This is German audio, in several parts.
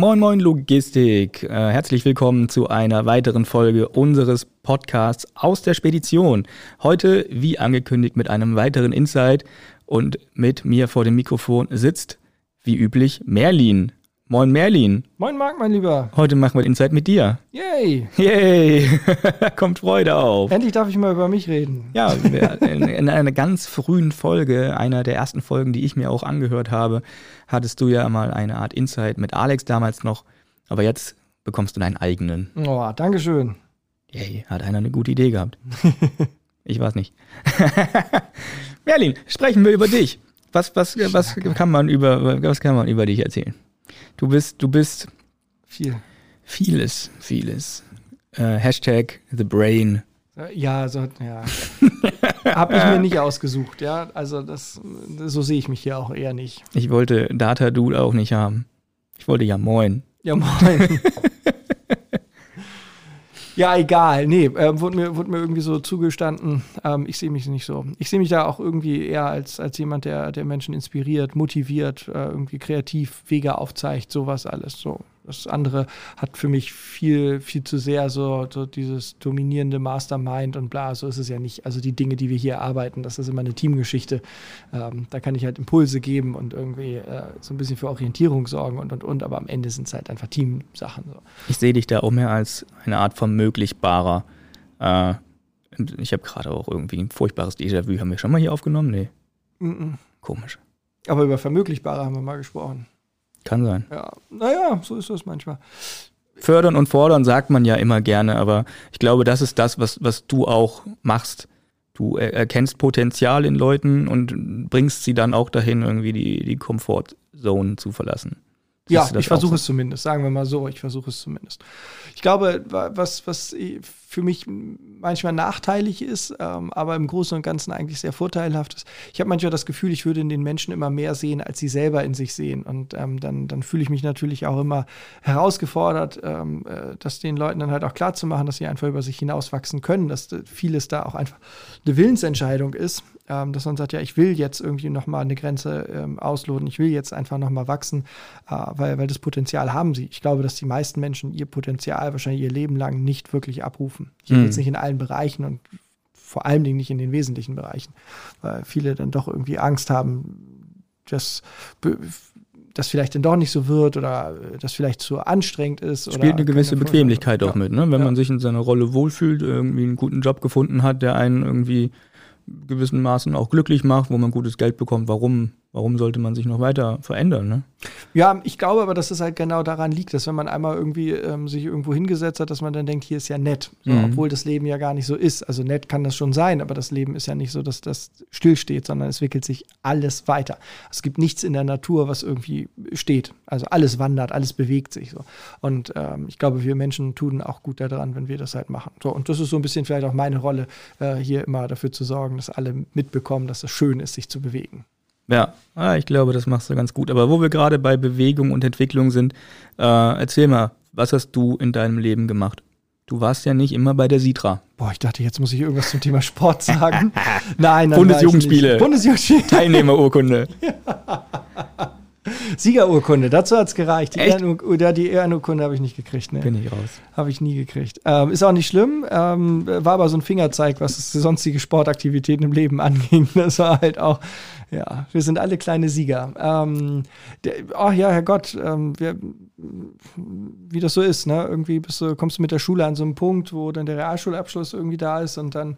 Moin Moin Logistik. Äh, herzlich willkommen zu einer weiteren Folge unseres Podcasts aus der Spedition. Heute, wie angekündigt, mit einem weiteren Insight und mit mir vor dem Mikrofon sitzt, wie üblich, Merlin. Moin Merlin. Moin Marc, mein Lieber. Heute machen wir Insight mit dir. Yay. Yay. Kommt Freude auf. Endlich darf ich mal über mich reden. Ja, in, in einer ganz frühen Folge, einer der ersten Folgen, die ich mir auch angehört habe, hattest du ja mal eine Art Insight mit Alex damals noch. Aber jetzt bekommst du deinen eigenen. Oh, Dankeschön. Yay, hat einer eine gute Idee gehabt. ich weiß nicht. Merlin, sprechen wir über dich. Was, was, was kann man über, was kann man über dich erzählen? Du bist, du bist viel. Vieles, vieles. Äh, Hashtag The Brain. Ja, so, ja. Hab ich mir nicht ausgesucht, ja. Also das, so sehe ich mich hier auch eher nicht. Ich wollte Data Dude auch nicht haben. Ich wollte ja Moin. Ja, Moin. Ja, egal. Nee, äh, wurde, mir, wurde mir irgendwie so zugestanden. Ähm, ich sehe mich nicht so. Ich sehe mich da auch irgendwie eher als, als jemand, der, der Menschen inspiriert, motiviert, äh, irgendwie kreativ Wege aufzeigt, sowas alles. So. Das andere hat für mich viel, viel zu sehr so, so dieses dominierende Mastermind und bla, so ist es ja nicht. Also die Dinge, die wir hier arbeiten, das ist immer eine Teamgeschichte. Ähm, da kann ich halt Impulse geben und irgendwie äh, so ein bisschen für Orientierung sorgen und und und, aber am Ende sind es halt einfach Teamsachen. So. Ich sehe dich da auch mehr als eine Art von möglichbarer. Äh, ich habe gerade auch irgendwie ein furchtbares Déjà-vu. Haben wir schon mal hier aufgenommen? Nee. Mm -mm. Komisch. Aber über Vermöglichbare haben wir mal gesprochen. Kann sein. Ja, naja, so ist das manchmal. Fördern und fordern sagt man ja immer gerne, aber ich glaube, das ist das, was, was du auch machst. Du erkennst Potenzial in Leuten und bringst sie dann auch dahin, irgendwie die, die Comfort-Zone zu verlassen. Ja, ich versuche es zumindest, sagen wir mal so, ich versuche es zumindest. Ich glaube, was, was für mich manchmal nachteilig ist, ähm, aber im Großen und Ganzen eigentlich sehr vorteilhaft ist. Ich habe manchmal das Gefühl, ich würde in den Menschen immer mehr sehen, als sie selber in sich sehen. Und ähm, dann, dann fühle ich mich natürlich auch immer herausgefordert, ähm, äh, das den Leuten dann halt auch klar zu machen, dass sie einfach über sich hinauswachsen können, dass vieles da auch einfach eine Willensentscheidung ist ähm, dass man sagt, ja, ich will jetzt irgendwie nochmal eine Grenze ähm, ausloten, ich will jetzt einfach nochmal wachsen, äh, weil, weil das Potenzial haben sie. Ich glaube, dass die meisten Menschen ihr Potenzial wahrscheinlich ihr Leben lang nicht wirklich abrufen. Ich mhm. jetzt nicht in allen Bereichen und vor allen Dingen nicht in den wesentlichen Bereichen, weil viele dann doch irgendwie Angst haben, dass das vielleicht dann doch nicht so wird oder das vielleicht zu anstrengend ist. Spielt eine gewisse Bequemlichkeit auch ja. mit, ne? wenn ja. man sich in seiner Rolle wohlfühlt, irgendwie einen guten Job gefunden hat, der einen irgendwie gewissen Maßen auch glücklich macht, wo man gutes Geld bekommt. Warum warum sollte man sich noch weiter verändern? Ne? Ja, ich glaube aber, dass es halt genau daran liegt, dass wenn man einmal irgendwie ähm, sich irgendwo hingesetzt hat, dass man dann denkt, hier ist ja nett, so, mhm. obwohl das Leben ja gar nicht so ist. Also nett kann das schon sein, aber das Leben ist ja nicht so, dass das stillsteht, sondern es entwickelt sich alles weiter. Es gibt nichts in der Natur, was irgendwie steht. Also alles wandert, alles bewegt sich so. Und ähm, ich glaube, wir Menschen tun auch gut daran, wenn wir das halt machen. So, und das ist so ein bisschen vielleicht auch meine Rolle, äh, hier immer dafür zu sorgen, dass alle mitbekommen, dass es schön ist, sich zu bewegen. Ja, ah, ich glaube, das machst du ganz gut. Aber wo wir gerade bei Bewegung und Entwicklung sind, äh, erzähl mal, was hast du in deinem Leben gemacht? Du warst ja nicht immer bei der Sitra. Boah, ich dachte, jetzt muss ich irgendwas zum Thema Sport sagen. nein, nein. Bundesjugendspiele. Bundesjugendspiele. Teilnehmerurkunde. ja. Siegerurkunde, dazu hat es gereicht. Die, Ehren, die Ehrenurkunde habe ich nicht gekriegt. Ne? Bin ich raus. Habe ich nie gekriegt. Ähm, ist auch nicht schlimm. Ähm, war aber so ein Fingerzeig, was sonstige Sportaktivitäten im Leben anging. Das war halt auch, ja, wir sind alle kleine Sieger. Ähm, der, oh ja, Herrgott, ähm, wir, wie das so ist, ne? Irgendwie du, kommst du mit der Schule an so einen Punkt, wo dann der Realschulabschluss irgendwie da ist und dann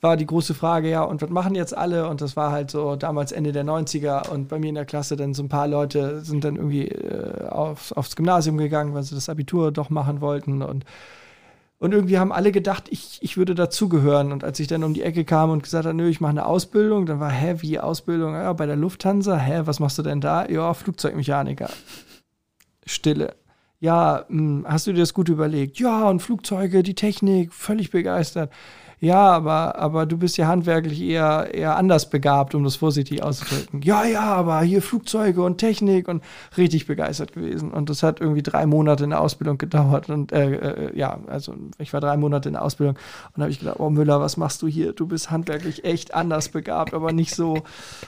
war die große Frage, ja, und was machen jetzt alle? Und das war halt so damals Ende der 90er und bei mir in der Klasse dann so ein paar Leute sind dann irgendwie äh, aufs, aufs Gymnasium gegangen, weil sie das Abitur doch machen wollten und und irgendwie haben alle gedacht, ich, ich würde dazugehören. Und als ich dann um die Ecke kam und gesagt habe, nö, ich mache eine Ausbildung, dann war, hä, wie Ausbildung? Ja, bei der Lufthansa, hä, was machst du denn da? Ja, Flugzeugmechaniker. Stille. Ja, mh, hm, hast du dir das gut überlegt? Ja, und Flugzeuge, die Technik, völlig begeistert ja, aber, aber du bist ja handwerklich eher, eher anders begabt, um das vorsichtig auszudrücken. Ja, ja, aber hier Flugzeuge und Technik und richtig begeistert gewesen. Und das hat irgendwie drei Monate in der Ausbildung gedauert. Und äh, äh, ja, also ich war drei Monate in der Ausbildung und habe ich gedacht, oh Müller, was machst du hier? Du bist handwerklich echt anders begabt, aber nicht so.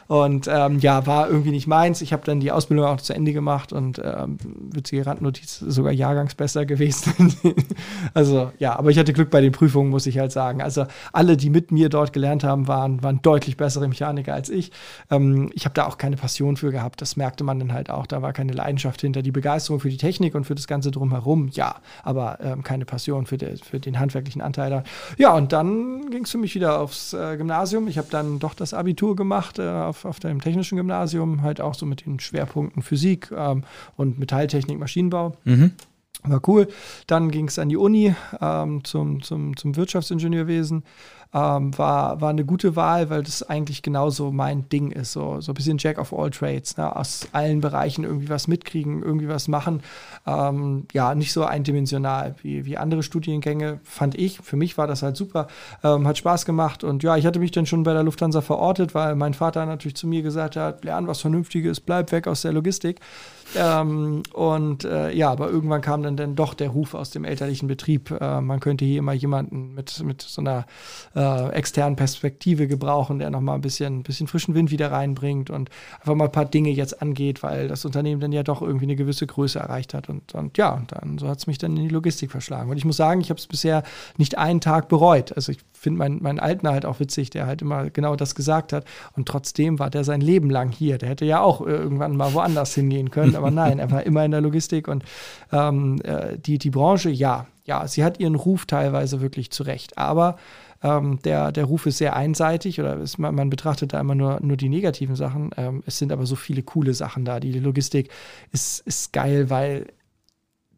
Und ähm, ja, war irgendwie nicht meins. Ich habe dann die Ausbildung auch zu Ende gemacht und ähm, witzige Randnotiz, sogar Jahrgangsbesser gewesen. also ja, aber ich hatte Glück bei den Prüfungen, muss ich halt sagen. Also alle, die mit mir dort gelernt haben, waren, waren deutlich bessere Mechaniker als ich. Ähm, ich habe da auch keine Passion für gehabt. Das merkte man dann halt auch. Da war keine Leidenschaft hinter. Die Begeisterung für die Technik und für das Ganze drumherum, ja, aber ähm, keine Passion für, de, für den handwerklichen Anteil da. Ja, und dann ging es für mich wieder aufs äh, Gymnasium. Ich habe dann doch das Abitur gemacht äh, auf, auf dem technischen Gymnasium, halt auch so mit den Schwerpunkten Physik ähm, und Metalltechnik, Maschinenbau. Mhm. War cool. Dann ging es an die Uni ähm, zum, zum, zum Wirtschaftsingenieurwesen ähm, war, war eine gute Wahl, weil das eigentlich genauso mein Ding ist. So, so ein bisschen Jack of all Trades, ne? aus allen Bereichen irgendwie was mitkriegen, irgendwie was machen. Ähm, ja, nicht so eindimensional wie, wie andere Studiengänge, fand ich. Für mich war das halt super. Ähm, hat Spaß gemacht und ja, ich hatte mich dann schon bei der Lufthansa verortet, weil mein Vater natürlich zu mir gesagt hat: lern was Vernünftiges, bleib weg aus der Logistik. Ähm, und äh, ja, aber irgendwann kam dann, dann doch der Ruf aus dem elterlichen Betrieb. Äh, man könnte hier immer jemanden mit, mit so einer äh, externen Perspektive gebrauchen, der nochmal ein bisschen, bisschen frischen Wind wieder reinbringt und einfach mal ein paar Dinge jetzt angeht, weil das Unternehmen dann ja doch irgendwie eine gewisse Größe erreicht hat. Und, und ja, und dann so hat es mich dann in die Logistik verschlagen. Und ich muss sagen, ich habe es bisher nicht einen Tag bereut. Also ich finde meinen, meinen Alten halt auch witzig, der halt immer genau das gesagt hat. Und trotzdem war der sein Leben lang hier. Der hätte ja auch irgendwann mal woanders hingehen können, aber nein, er war immer in der Logistik und ähm, äh, die, die Branche, ja, ja, sie hat ihren Ruf teilweise wirklich zurecht. Aber ähm, der, der Ruf ist sehr einseitig oder ist, man, man, betrachtet da immer nur, nur die negativen Sachen. Ähm, es sind aber so viele coole Sachen da. Die Logistik ist, ist geil, weil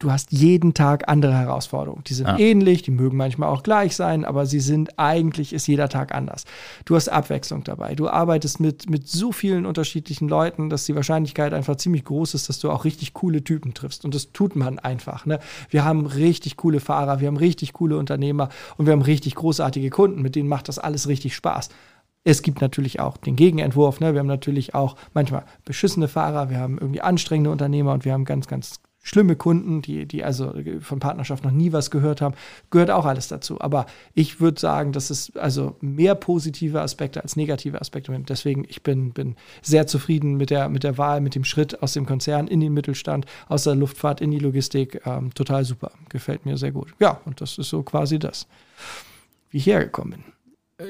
du hast jeden Tag andere Herausforderungen. Die sind ja. ähnlich, die mögen manchmal auch gleich sein, aber sie sind eigentlich, ist jeder Tag anders. Du hast Abwechslung dabei. Du arbeitest mit, mit so vielen unterschiedlichen Leuten, dass die Wahrscheinlichkeit einfach ziemlich groß ist, dass du auch richtig coole Typen triffst. Und das tut man einfach. Ne? Wir haben richtig coole Fahrer, wir haben richtig coole Unternehmer und wir haben richtig großartige Kunden, mit denen macht das alles richtig Spaß. Es gibt natürlich auch den Gegenentwurf. Ne? Wir haben natürlich auch manchmal beschissene Fahrer, wir haben irgendwie anstrengende Unternehmer und wir haben ganz, ganz schlimme Kunden, die, die also von Partnerschaft noch nie was gehört haben, gehört auch alles dazu. Aber ich würde sagen, dass es also mehr positive Aspekte als negative Aspekte. Deswegen, ich bin, bin sehr zufrieden mit der, mit der Wahl, mit dem Schritt aus dem Konzern in den Mittelstand, aus der Luftfahrt in die Logistik. Ähm, total super. Gefällt mir sehr gut. Ja, und das ist so quasi das, wie ich hergekommen bin.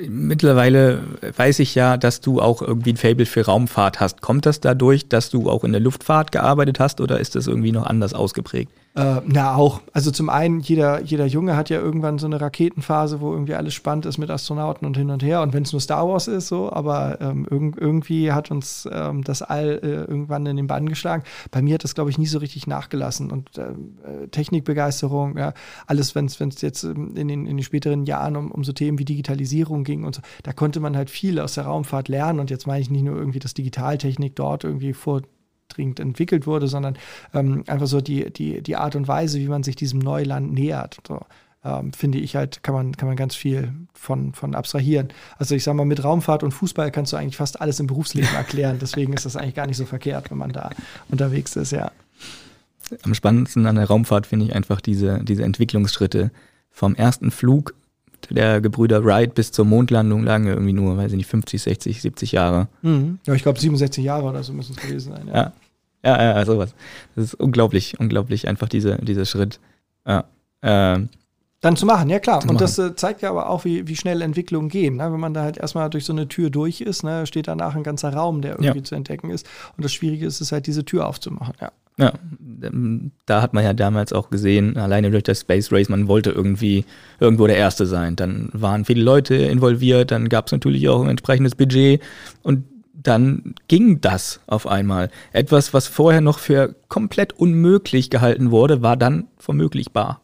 Mittlerweile weiß ich ja, dass du auch irgendwie ein Fable für Raumfahrt hast. Kommt das dadurch, dass du auch in der Luftfahrt gearbeitet hast oder ist das irgendwie noch anders ausgeprägt? Äh, na, auch. Also zum einen, jeder, jeder Junge hat ja irgendwann so eine Raketenphase, wo irgendwie alles spannend ist mit Astronauten und hin und her. Und wenn es nur Star Wars ist, so, aber ähm, irg irgendwie hat uns ähm, das All äh, irgendwann in den Bann geschlagen. Bei mir hat das, glaube ich, nie so richtig nachgelassen. Und äh, Technikbegeisterung, ja, alles, wenn es jetzt ähm, in den, in den späteren Jahren um, um so Themen wie Digitalisierung ging und so, da konnte man halt viel aus der Raumfahrt lernen. Und jetzt meine ich nicht nur irgendwie, dass Digitaltechnik dort irgendwie vor dringend entwickelt wurde, sondern ähm, einfach so die, die, die Art und Weise, wie man sich diesem Neuland nähert. So. Ähm, finde ich halt, kann man, kann man ganz viel von, von abstrahieren. Also ich sage mal, mit Raumfahrt und Fußball kannst du eigentlich fast alles im Berufsleben erklären. Deswegen ist das eigentlich gar nicht so verkehrt, wenn man da unterwegs ist, ja. Am spannendsten an der Raumfahrt finde ich einfach diese, diese Entwicklungsschritte. Vom ersten Flug der Gebrüder Wright bis zur Mondlandung lagen irgendwie nur, weiß ich nicht, 50, 60, 70 Jahre. Mhm. Ja, ich glaube 67 Jahre oder so müssen es gewesen sein. Ja. ja. Ja, ja, sowas. Das ist unglaublich, unglaublich, einfach diese, dieser Schritt. Ja. Ähm, dann zu machen, ja klar. Und das äh, zeigt ja aber auch, wie, wie schnell Entwicklungen gehen. Ne? Wenn man da halt erstmal durch so eine Tür durch ist, ne, steht danach ein ganzer Raum, der irgendwie ja. zu entdecken ist. Und das Schwierige ist es halt, diese Tür aufzumachen, ja. Ja, ähm, da hat man ja damals auch gesehen, alleine durch das Space Race, man wollte irgendwie irgendwo der Erste sein. Dann waren viele Leute involviert, dann gab es natürlich auch ein entsprechendes Budget und dann ging das auf einmal. Etwas, was vorher noch für komplett unmöglich gehalten wurde, war dann vermöglichbar.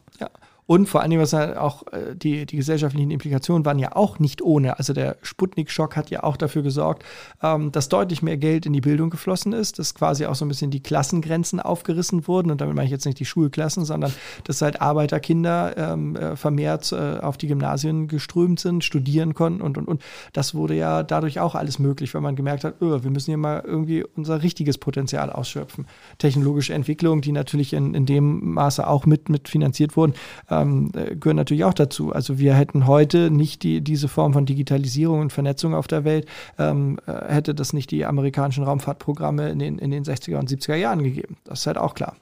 Und vor Dingen, was auch äh, die, die gesellschaftlichen Implikationen waren ja auch nicht ohne. Also der Sputnik-Schock hat ja auch dafür gesorgt, ähm, dass deutlich mehr Geld in die Bildung geflossen ist, dass quasi auch so ein bisschen die Klassengrenzen aufgerissen wurden. Und damit meine ich jetzt nicht die Schulklassen, sondern dass halt Arbeiterkinder ähm, äh, vermehrt äh, auf die Gymnasien geströmt sind, studieren konnten und, und, und. Das wurde ja dadurch auch alles möglich, weil man gemerkt hat, oh, wir müssen hier mal irgendwie unser richtiges Potenzial ausschöpfen. Technologische Entwicklung, die natürlich in, in dem Maße auch mit, mit finanziert wurden, ähm, äh, gehören natürlich auch dazu. Also wir hätten heute nicht die, diese Form von Digitalisierung und Vernetzung auf der Welt, ähm, äh, hätte das nicht die amerikanischen Raumfahrtprogramme in den, in den 60er und 70er Jahren gegeben. Das ist halt auch klar.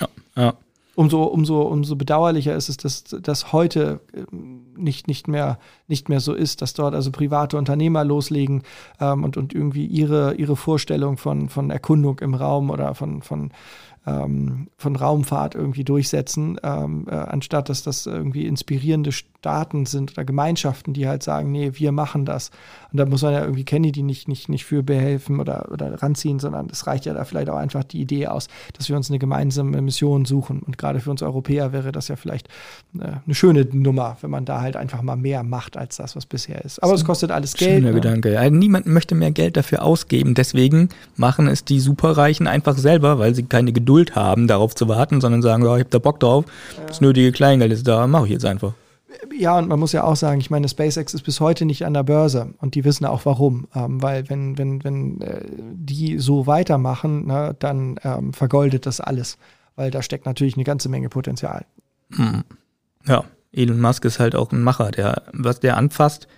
Ja, ja. Umso, umso, umso bedauerlicher ist es, dass das heute ähm, nicht, nicht, mehr, nicht mehr so ist, dass dort also private Unternehmer loslegen ähm, und, und irgendwie ihre, ihre Vorstellung von, von Erkundung im Raum oder von, von ähm, von Raumfahrt irgendwie durchsetzen, ähm, äh, anstatt dass das irgendwie inspirierende Staaten sind oder Gemeinschaften, die halt sagen, nee, wir machen das. Und da muss man ja irgendwie Kennedy nicht, nicht, nicht für behelfen oder, oder ranziehen, sondern es reicht ja da vielleicht auch einfach die Idee aus, dass wir uns eine gemeinsame Mission suchen. Und gerade für uns Europäer wäre das ja vielleicht äh, eine schöne Nummer, wenn man da halt einfach mal mehr macht als das, was bisher ist. Aber es kostet alles Geld. Schöner ne? Gedanke. Also niemand möchte mehr Geld dafür ausgeben. Deswegen machen es die Superreichen einfach selber, weil sie keine Geduld haben, darauf zu warten, sondern sagen, ja, ich habe da Bock drauf, das nötige Kleingeld ist da, mache ich jetzt einfach. Ja, und man muss ja auch sagen, ich meine, SpaceX ist bis heute nicht an der Börse und die wissen auch warum. Ähm, weil wenn, wenn, wenn äh, die so weitermachen, ne, dann ähm, vergoldet das alles. Weil da steckt natürlich eine ganze Menge Potenzial. Hm. Ja, Elon Musk ist halt auch ein Macher. Der, was der anfasst,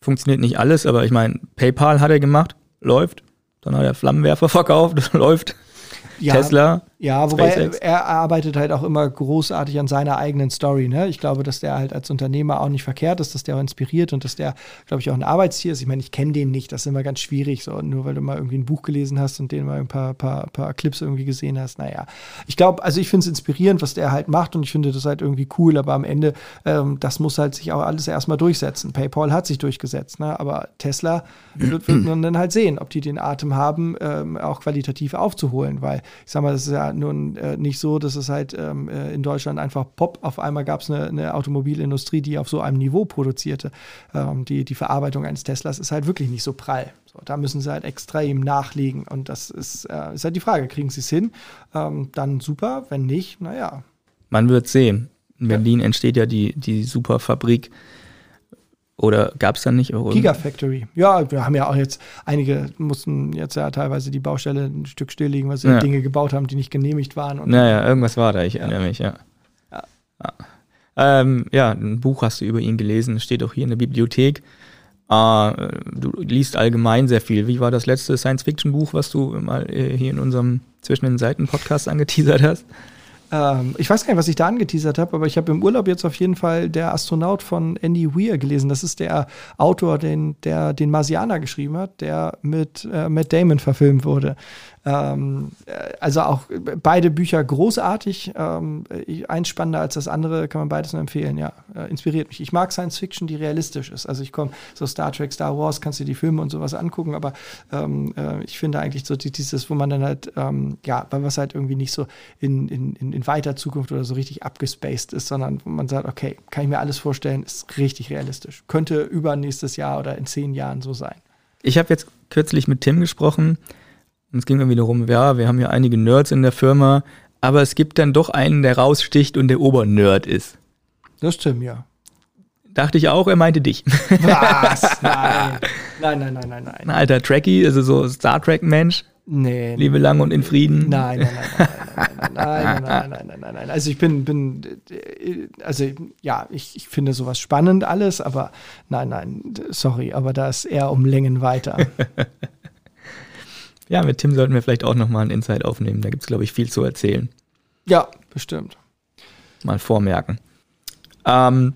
funktioniert nicht alles, aber ich meine, PayPal hat er gemacht, läuft. Dann hat er Flammenwerfer verkauft, läuft ja, Tesla. Ja, wobei er, er, arbeitet halt auch immer großartig an seiner eigenen Story. Ne? Ich glaube, dass der halt als Unternehmer auch nicht verkehrt ist, dass der auch inspiriert und dass der, glaube ich, auch ein Arbeitstier ist. Ich meine, ich kenne den nicht, das ist immer ganz schwierig, so nur weil du mal irgendwie ein Buch gelesen hast und den mal ein paar, paar, paar Clips irgendwie gesehen hast. Naja, ich glaube, also ich finde es inspirierend, was der halt macht und ich finde das halt irgendwie cool, aber am Ende, ähm, das muss halt sich auch alles erstmal durchsetzen. PayPal hat sich durchgesetzt, ne? aber Tesla wird, wird man dann halt sehen, ob die den Atem haben, ähm, auch qualitativ aufzuholen, weil ich sag mal, das ist ja nun äh, nicht so, dass es halt ähm, äh, in Deutschland einfach pop, auf einmal gab es eine, eine, Automobilindustrie, die auf so einem Niveau produzierte. Ähm, die, die Verarbeitung eines Teslas ist halt wirklich nicht so prall. So, da müssen sie halt extrem nachlegen und das ist, äh, ist halt die Frage, kriegen sie es hin? Ähm, dann super, wenn nicht, naja. Man wird sehen. In Berlin ja. entsteht ja die, die Superfabrik oder gab es dann nicht? Auch Gigafactory. Ja, wir haben ja auch jetzt, einige mussten jetzt ja teilweise die Baustelle ein Stück stilllegen, weil sie ja. Dinge gebaut haben, die nicht genehmigt waren. Und naja, irgendwas war da, ich erinnere mich, ja. Ja. Ja. Ähm, ja, ein Buch hast du über ihn gelesen, steht auch hier in der Bibliothek. Äh, du liest allgemein sehr viel. Wie war das letzte Science-Fiction-Buch, was du mal äh, hier in unserem Zwischen den Seiten-Podcast angeteasert hast? Ähm, ich weiß gar nicht, was ich da angeteasert habe, aber ich habe im Urlaub jetzt auf jeden Fall der Astronaut von Andy Weir gelesen. Das ist der Autor, den, der den Marsianer geschrieben hat, der mit äh, Matt Damon verfilmt wurde. Ähm, äh, also auch beide Bücher großartig. Ähm, eins spannender als das andere, kann man beides nur empfehlen. Ja, äh, inspiriert mich. Ich mag Science Fiction, die realistisch ist. Also ich komme so Star Trek, Star Wars, kannst du die Filme und sowas angucken, aber ähm, äh, ich finde eigentlich so dieses, wo man dann halt, ähm, ja, was halt irgendwie nicht so in, in, in weiter Zukunft oder so richtig abgespaced ist, sondern wo man sagt, okay, kann ich mir alles vorstellen, ist richtig realistisch. Könnte übernächstes Jahr oder in zehn Jahren so sein. Ich habe jetzt kürzlich mit Tim gesprochen, und es ging dann wiederum, ja, wir haben ja einige Nerds in der Firma, aber es gibt dann doch einen, der raussticht und der Obernerd ist. Das stimmt, ja. Dachte ich auch, er meinte dich. Was? Nein. Nein, nein, nein, nein, nein. Ein alter Trekkie, also so Star Trek-Mensch. Nee. Liebe lang und in Frieden. Nein, nein, nein, nein, nein, nein, nein, nein, nein, nein, nein. Also ich bin, bin, also ja, ich, ich finde sowas spannend alles, aber nein, nein, sorry, aber da ist eher um Längen weiter. Ja, mit Tim sollten wir vielleicht auch nochmal ein Insight aufnehmen. Da gibt es, glaube ich, viel zu erzählen. Ja, bestimmt. Mal vormerken. Ähm,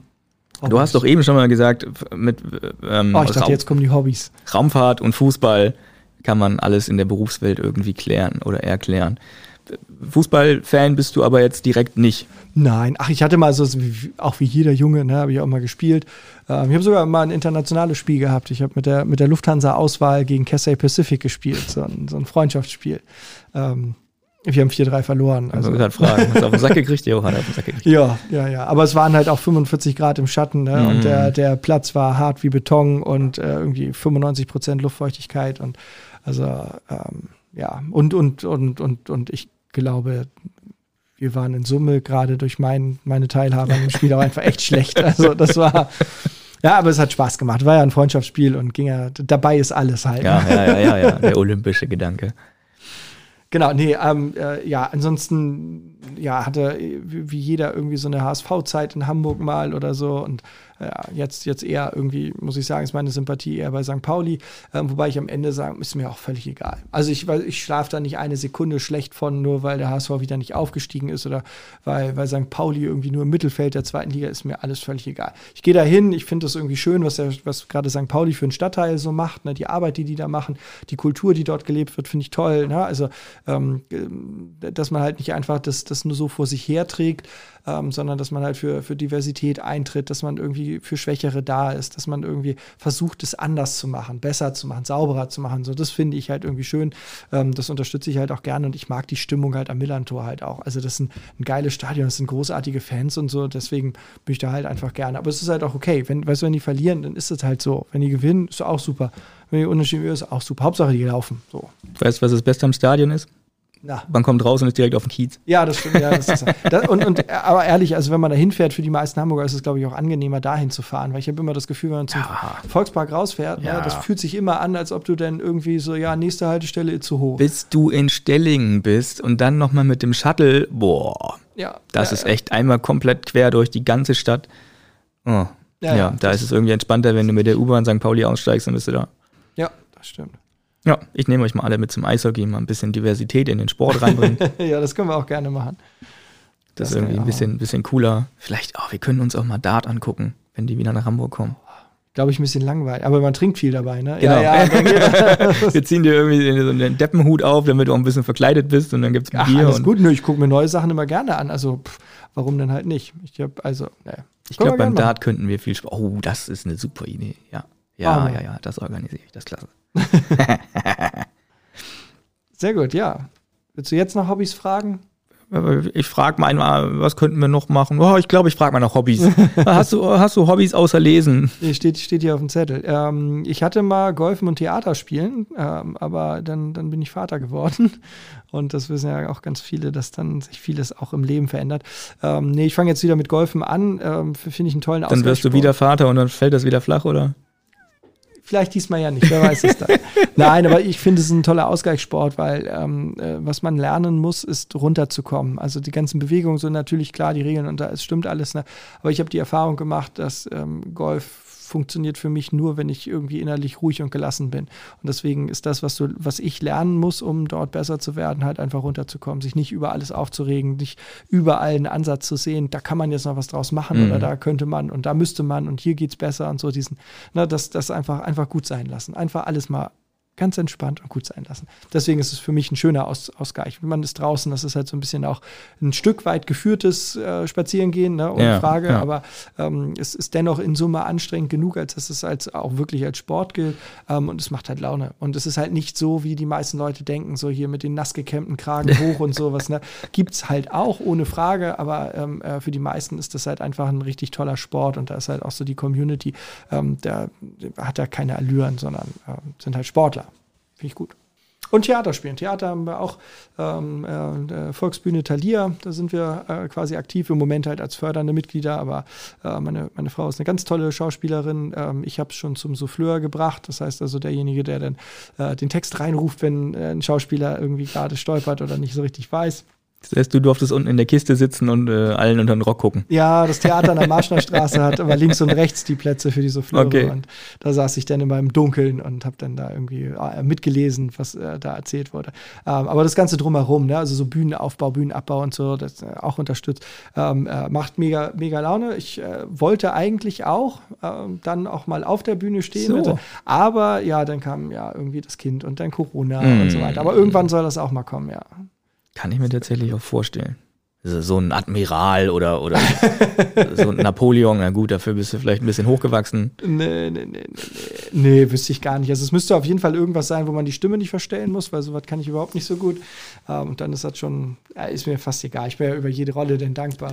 du hast doch eben schon mal gesagt, mit ähm, oh, ich dachte, Raum jetzt kommen die Hobbys. Raumfahrt und Fußball kann man alles in der Berufswelt irgendwie klären oder erklären. Fußballfan bist du aber jetzt direkt nicht. Nein, ach, ich hatte mal so, auch wie jeder Junge, ne, habe ich auch mal gespielt. Ähm, ich habe sogar mal ein internationales Spiel gehabt. Ich habe mit der, mit der Lufthansa-Auswahl gegen Cathay Pacific gespielt, so ein, so ein Freundschaftsspiel. Ähm, Wir haben 4-3 verloren. Also, also fragen, hast du auf den Sack gekriegt? Jo, hat auf den Sack gekriegt. Ja, ja, ja. Aber es waren halt auch 45 Grad im Schatten ne? Mm. und der, der Platz war hart wie Beton und äh, irgendwie 95 Prozent Luftfeuchtigkeit und also ähm, ja und und und und und ich glaube, wir waren in Summe gerade durch mein, meine Teilhabe an dem Spiel auch einfach echt schlecht. Also das war ja, aber es hat Spaß gemacht. War ja ein Freundschaftsspiel und ging ja, dabei ist alles halt. Ja, ja, ja, ja, ja. der olympische Gedanke. Genau, nee, ähm, äh, ja, ansonsten, ja, hatte wie jeder irgendwie so eine HSV-Zeit in Hamburg mal oder so und ja, jetzt, jetzt eher irgendwie, muss ich sagen, ist meine Sympathie eher bei St. Pauli. Ähm, wobei ich am Ende sage, ist mir auch völlig egal. Also ich, ich schlafe da nicht eine Sekunde schlecht von, nur weil der HSV wieder nicht aufgestiegen ist oder weil, weil St. Pauli irgendwie nur im Mittelfeld der zweiten Liga ist, mir alles völlig egal. Ich gehe da hin, ich finde das irgendwie schön, was, was gerade St. Pauli für einen Stadtteil so macht, ne? die Arbeit, die die da machen, die Kultur, die dort gelebt wird, finde ich toll. Ne? Also, ähm, dass man halt nicht einfach das, das nur so vor sich herträgt, ähm, sondern dass man halt für, für Diversität eintritt, dass man irgendwie für Schwächere da ist, dass man irgendwie versucht, es anders zu machen, besser zu machen, sauberer zu machen. So, das finde ich halt irgendwie schön. Ähm, das unterstütze ich halt auch gerne und ich mag die Stimmung halt am Millantor halt auch. Also das ist ein, ein geiles Stadion, das sind großartige Fans und so, deswegen bin ich da halt einfach gerne. Aber es ist halt auch okay, wenn, weißt du, wenn die verlieren, dann ist es halt so. Wenn die gewinnen, ist auch super. Wenn die unentschieden ist auch super. Hauptsache die laufen. So. Weißt du, was das Beste am Stadion ist? Na. Man kommt raus und ist direkt auf den Kiez. Ja, das stimmt. Ja, das ist, das, und, und, aber ehrlich, also wenn man da hinfährt, für die meisten Hamburger ist es, glaube ich, auch angenehmer, dahin zu fahren. Weil ich habe immer das Gefühl, wenn man zum ja. Volkspark rausfährt, ne, ja. ne, das fühlt sich immer an, als ob du dann irgendwie so, ja, nächste Haltestelle zu hoch. Bis du in Stellingen bist und dann nochmal mit dem Shuttle, boah. Ja. Das ja, ist echt einmal komplett quer durch die ganze Stadt. Oh. Ja, da ist es irgendwie entspannter, wenn du mit der U-Bahn St. Pauli aussteigst, dann bist du da. Ja, das stimmt. Ja, ich nehme euch mal alle mit zum Eishockey, mal ein bisschen Diversität in den Sport reinbringen. ja, das können wir auch gerne machen. Das, das ist irgendwie ein bisschen, bisschen cooler. Vielleicht, oh, wir können uns auch mal Dart angucken, wenn die wieder nach Hamburg kommen. Glaube ich, ein bisschen langweilig. Aber man trinkt viel dabei, ne? Genau. Ja, ja, wir ziehen dir irgendwie so einen Deppenhut auf, damit du auch ein bisschen verkleidet bist und dann gibt es Bier. Alles gut, nö, ich gucke mir neue Sachen immer gerne an. Also, pff, warum denn halt nicht? Ich habe, also, ne. Ich glaube, beim Dart könnten wir viel Spaß. Oh, das ist eine super Idee. Ja. Ja, oh, ja, ja, das organisiere ich. Das ist klasse. Sehr gut, ja. Willst du jetzt noch Hobbys fragen? Ich frage mal einmal, was könnten wir noch machen? Oh, ich glaube, ich frage mal nach Hobbys. hast, du, hast du Hobbys außer Lesen? Steht, steht hier auf dem Zettel. Ähm, ich hatte mal Golfen und Theater spielen, ähm, aber dann, dann bin ich Vater geworden. Und das wissen ja auch ganz viele, dass dann sich vieles auch im Leben verändert. Ähm, nee, ich fange jetzt wieder mit Golfen an. Ähm, Finde ich einen tollen Dann wirst du wieder Vater und dann fällt das wieder flach, oder? Vielleicht diesmal ja nicht, wer weiß es dann. Nein, aber ich finde es ist ein toller Ausgleichssport, weil ähm, äh, was man lernen muss, ist runterzukommen. Also die ganzen Bewegungen sind natürlich klar, die Regeln und da es stimmt alles. Ne? Aber ich habe die Erfahrung gemacht, dass ähm, Golf funktioniert für mich nur, wenn ich irgendwie innerlich ruhig und gelassen bin. Und deswegen ist das, was, du, was ich lernen muss, um dort besser zu werden, halt einfach runterzukommen, sich nicht über alles aufzuregen, nicht überall einen Ansatz zu sehen, da kann man jetzt noch was draus machen mhm. oder da könnte man und da müsste man und hier geht es besser und so diesen, ne, das, das einfach, einfach gut sein lassen. Einfach alles mal ganz entspannt und gut sein lassen. Deswegen ist es für mich ein schöner Aus Ausgleich. Man ist draußen, das ist halt so ein bisschen auch ein Stück weit geführtes äh, Spazierengehen, ne, ohne ja, Frage, ja. aber ähm, es ist dennoch in Summe anstrengend genug, als dass es als auch wirklich als Sport gilt ähm, und es macht halt Laune. Und es ist halt nicht so, wie die meisten Leute denken, so hier mit den nass gekämmten Kragen hoch und sowas. Ne? Gibt es halt auch, ohne Frage, aber ähm, äh, für die meisten ist das halt einfach ein richtig toller Sport und da ist halt auch so die Community, ähm, der hat ja keine Allüren, sondern äh, sind halt Sportler. Finde ich gut. Und Theater spielen. Theater haben wir auch ähm, äh, Volksbühne Thalia, da sind wir äh, quasi aktiv im Moment halt als fördernde Mitglieder, aber äh, meine, meine Frau ist eine ganz tolle Schauspielerin. Ähm, ich habe es schon zum Souffleur gebracht, das heißt also derjenige, der dann äh, den Text reinruft, wenn äh, ein Schauspieler irgendwie gerade stolpert oder nicht so richtig weiß. Das heißt, du durftest unten in der Kiste sitzen und äh, allen unter den Rock gucken. Ja, das Theater an der Marschner Straße hat aber links und rechts die Plätze für die Soufflöre. Okay. Und da saß ich dann immer im Dunkeln und habe dann da irgendwie äh, mitgelesen, was äh, da erzählt wurde. Ähm, aber das Ganze drumherum, ne? also so Bühnenaufbau, Bühnenabbau und so, das äh, auch unterstützt, ähm, äh, macht mega, mega Laune. Ich äh, wollte eigentlich auch ähm, dann auch mal auf der Bühne stehen. So. Aber ja, dann kam ja irgendwie das Kind und dann Corona mm. und so weiter. Aber irgendwann soll das auch mal kommen, ja. Kann ich mir tatsächlich auch vorstellen. so ein Admiral oder, oder so ein Napoleon, na gut, dafür bist du vielleicht ein bisschen hochgewachsen. Nee, nee, nee, nee, nee, nee, wüsste ich gar nicht. Also es müsste auf jeden Fall irgendwas sein, wo man die Stimme nicht verstellen muss, weil sowas kann ich überhaupt nicht so gut. Ähm, und dann ist das schon, ist mir fast egal. Ich wäre ja über jede Rolle denn dankbar.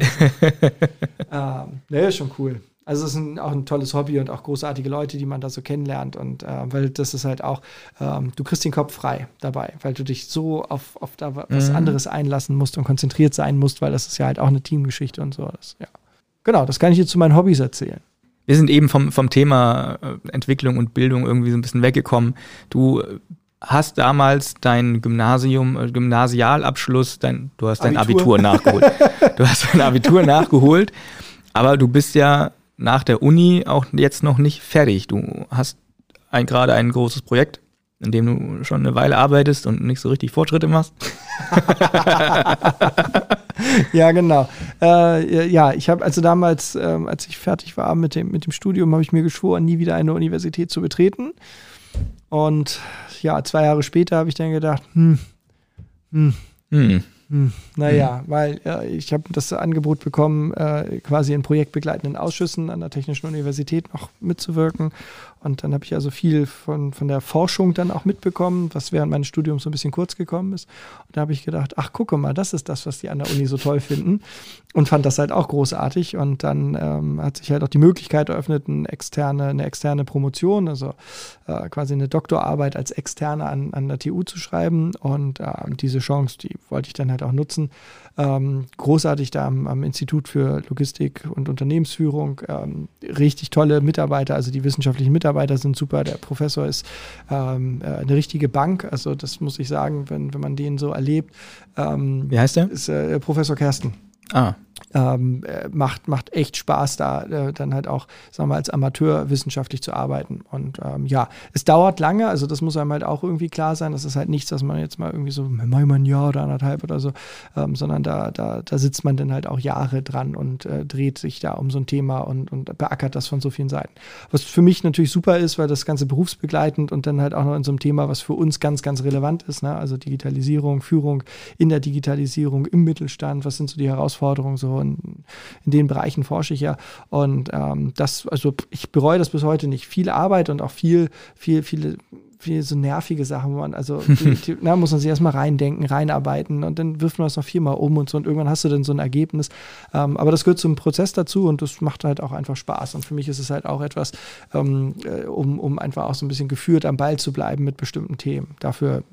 ähm, nee, ist schon cool. Also es ist ein, auch ein tolles Hobby und auch großartige Leute, die man da so kennenlernt. Und äh, weil das ist halt auch, ähm, du kriegst den Kopf frei dabei, weil du dich so auf, auf da was mhm. anderes einlassen musst und konzentriert sein musst, weil das ist ja halt auch eine Teamgeschichte und so. Das, ja. Genau, das kann ich jetzt zu meinen Hobbys erzählen. Wir sind eben vom, vom Thema äh, Entwicklung und Bildung irgendwie so ein bisschen weggekommen. Du hast damals dein Gymnasium, äh, Gymnasialabschluss, dein, du hast dein Abitur, Abitur nachgeholt. du hast dein Abitur nachgeholt, aber du bist ja nach der Uni auch jetzt noch nicht fertig. Du hast ein, gerade ein großes Projekt, in dem du schon eine Weile arbeitest und nicht so richtig Fortschritte machst. ja, genau. Äh, ja, ich habe also damals, äh, als ich fertig war mit dem, mit dem Studium, habe ich mir geschworen, nie wieder eine Universität zu betreten. Und ja, zwei Jahre später habe ich dann gedacht, hm, hm, hm. Hm, naja, mhm. weil äh, ich habe das Angebot bekommen, äh, quasi in projektbegleitenden Ausschüssen an der Technischen Universität noch mitzuwirken. Und dann habe ich also viel von, von der Forschung dann auch mitbekommen, was während meines Studiums so ein bisschen kurz gekommen ist. Und da habe ich gedacht, ach, gucke mal, das ist das, was die an der Uni so toll finden. Und fand das halt auch großartig. Und dann ähm, hat sich halt auch die Möglichkeit eröffnet, eine externe, eine externe Promotion, also äh, quasi eine Doktorarbeit als Externe an, an der TU zu schreiben. Und äh, diese Chance, die wollte ich dann halt auch nutzen. Ähm, großartig da am, am, Institut für Logistik und Unternehmensführung. Ähm, richtig tolle Mitarbeiter, also die wissenschaftlichen Mitarbeiter sind super. Der Professor ist ähm, äh, eine richtige Bank, also das muss ich sagen, wenn, wenn man den so erlebt. Ähm, Wie heißt der? Ist äh, Professor Kersten. Ah ähm, äh, macht, macht echt Spaß, da äh, dann halt auch, sagen wir, als Amateur wissenschaftlich zu arbeiten. Und ähm, ja, es dauert lange, also das muss einem halt auch irgendwie klar sein. Das ist halt nichts, dass man jetzt mal irgendwie so, mal ein Jahr oder anderthalb oder so, ähm, sondern da, da, da sitzt man dann halt auch Jahre dran und äh, dreht sich da um so ein Thema und, und beackert das von so vielen Seiten. Was für mich natürlich super ist, weil das Ganze berufsbegleitend und dann halt auch noch in so einem Thema, was für uns ganz, ganz relevant ist, ne? also Digitalisierung, Führung in der Digitalisierung, im Mittelstand, was sind so die Herausforderungen so in, in den Bereichen forsche ich ja. Und ähm, das, also ich bereue das bis heute nicht. Viel Arbeit und auch viel, viel, viele viel so nervige Sachen, wo man, also die, die, na, muss man sich erstmal reindenken, reinarbeiten und dann wirft man das noch viermal um und so und irgendwann hast du dann so ein Ergebnis. Ähm, aber das gehört zum Prozess dazu und das macht halt auch einfach Spaß. Und für mich ist es halt auch etwas, ähm, äh, um, um einfach auch so ein bisschen geführt am Ball zu bleiben mit bestimmten Themen. Dafür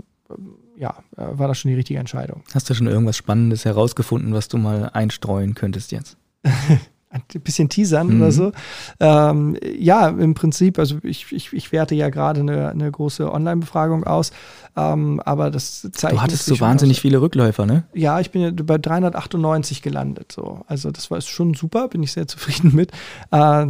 ja, äh, war das schon die richtige Entscheidung. Hast du schon irgendwas Spannendes herausgefunden, was du mal einstreuen könntest jetzt? ein bisschen teasern mhm. oder so. Ähm, ja, im Prinzip, also ich, ich, ich werte ja gerade eine, eine große Online-Befragung aus, ähm, aber das zeigt. Du hattest so wahnsinnig aus. viele Rückläufer, ne? Ja, ich bin ja bei 398 gelandet. So. Also das war schon super, bin ich sehr zufrieden mit. Äh,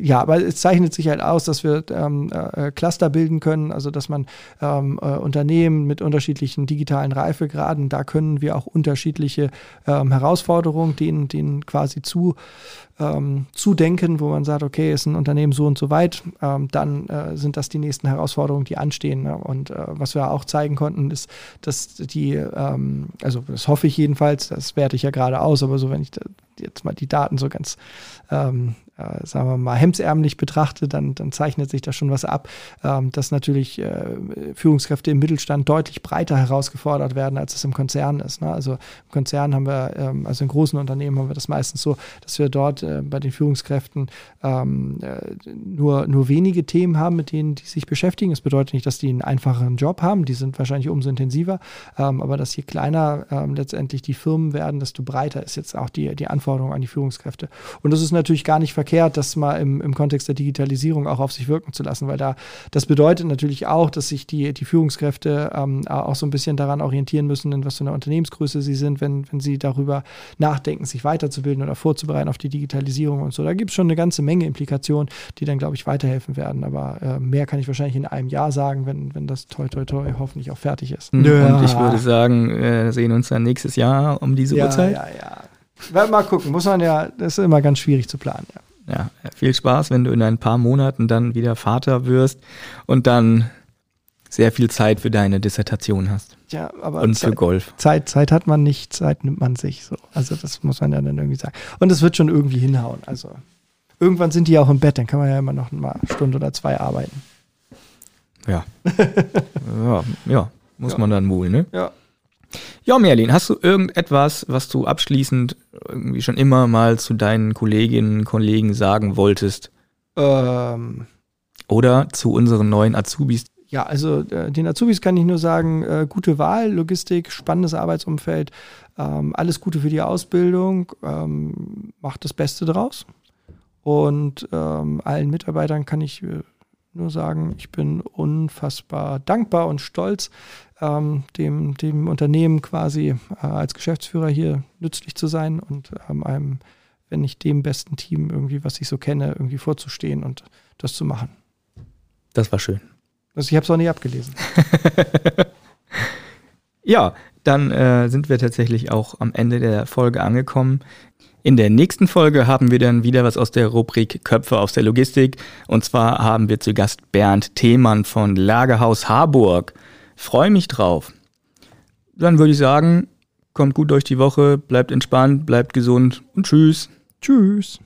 ja, aber es zeichnet sich halt aus, dass wir ähm, äh, Cluster bilden können, also dass man ähm, äh, Unternehmen mit unterschiedlichen digitalen Reifegraden, da können wir auch unterschiedliche ähm, Herausforderungen denen, denen quasi zu ähm, zudenken, wo man sagt, okay, ist ein Unternehmen so und so weit, ähm, dann äh, sind das die nächsten Herausforderungen, die anstehen. Ne? Und äh, was wir auch zeigen konnten, ist, dass die, ähm, also das hoffe ich jedenfalls, das werte ich ja gerade aus, aber so, wenn ich jetzt mal die Daten so ganz ähm, äh, sagen wir mal, hemdsärmlich betrachte, dann, dann zeichnet sich da schon was ab, ähm, dass natürlich äh, Führungskräfte im Mittelstand deutlich breiter herausgefordert werden, als es im Konzern ist. Ne? Also im Konzern haben wir, ähm, also in großen Unternehmen haben wir das meistens so, dass wir dort äh, bei den Führungskräften ähm, äh, nur, nur wenige Themen haben, mit denen die sich beschäftigen. Das bedeutet nicht, dass die einen einfacheren Job haben, die sind wahrscheinlich umso intensiver, ähm, aber dass je kleiner ähm, letztendlich die Firmen werden, desto breiter ist jetzt auch die, die Anforderung an die Führungskräfte. Und das ist natürlich gar nicht verkehrt verkehrt, das mal im, im Kontext der Digitalisierung auch auf sich wirken zu lassen, weil da das bedeutet natürlich auch, dass sich die, die Führungskräfte ähm, auch so ein bisschen daran orientieren müssen, in was für eine Unternehmensgröße sie sind, wenn, wenn sie darüber nachdenken, sich weiterzubilden oder vorzubereiten auf die Digitalisierung und so. Da gibt es schon eine ganze Menge Implikationen, die dann, glaube ich, weiterhelfen werden. Aber äh, mehr kann ich wahrscheinlich in einem Jahr sagen, wenn, wenn das toi toi toi hoffentlich auch fertig ist. Ja. Und ich würde sagen, wir sehen uns dann nächstes Jahr um diese ja, Uhrzeit. Ja, ja. Mal gucken, muss man ja, das ist immer ganz schwierig zu planen, ja ja, viel Spaß, wenn du in ein paar Monaten dann wieder Vater wirst und dann sehr viel Zeit für deine Dissertation hast. Ja, aber und für Golf. Zeit, Zeit hat man nicht, Zeit nimmt man sich so. Also das muss man ja dann irgendwie sagen. Und es wird schon irgendwie hinhauen. Also irgendwann sind die ja auch im Bett, dann kann man ja immer noch mal eine Stunde oder zwei arbeiten. Ja. ja, ja, muss Ja. man dann wohl, ne? Ja. Ja, Merlin, hast du irgendetwas, was du abschließend irgendwie schon immer mal zu deinen Kolleginnen, Kollegen sagen wolltest? Ähm, Oder zu unseren neuen Azubis? ja, also äh, den Azubis kann ich nur sagen, äh, gute Wahl, Logistik, spannendes Arbeitsumfeld, ähm, alles Gute für die Ausbildung, ähm, macht das Beste draus. Und ähm, allen Mitarbeitern kann ich äh, nur sagen, ich bin unfassbar dankbar und stolz, ähm, dem, dem Unternehmen quasi äh, als Geschäftsführer hier nützlich zu sein und ähm, einem, wenn nicht dem besten Team irgendwie, was ich so kenne, irgendwie vorzustehen und das zu machen. Das war schön. Also ich habe es auch nicht abgelesen. Ja, dann äh, sind wir tatsächlich auch am Ende der Folge angekommen. In der nächsten Folge haben wir dann wieder was aus der Rubrik Köpfe aus der Logistik. Und zwar haben wir zu Gast Bernd Themann von Lagerhaus Harburg. Freue mich drauf. Dann würde ich sagen, kommt gut durch die Woche, bleibt entspannt, bleibt gesund und tschüss. Tschüss.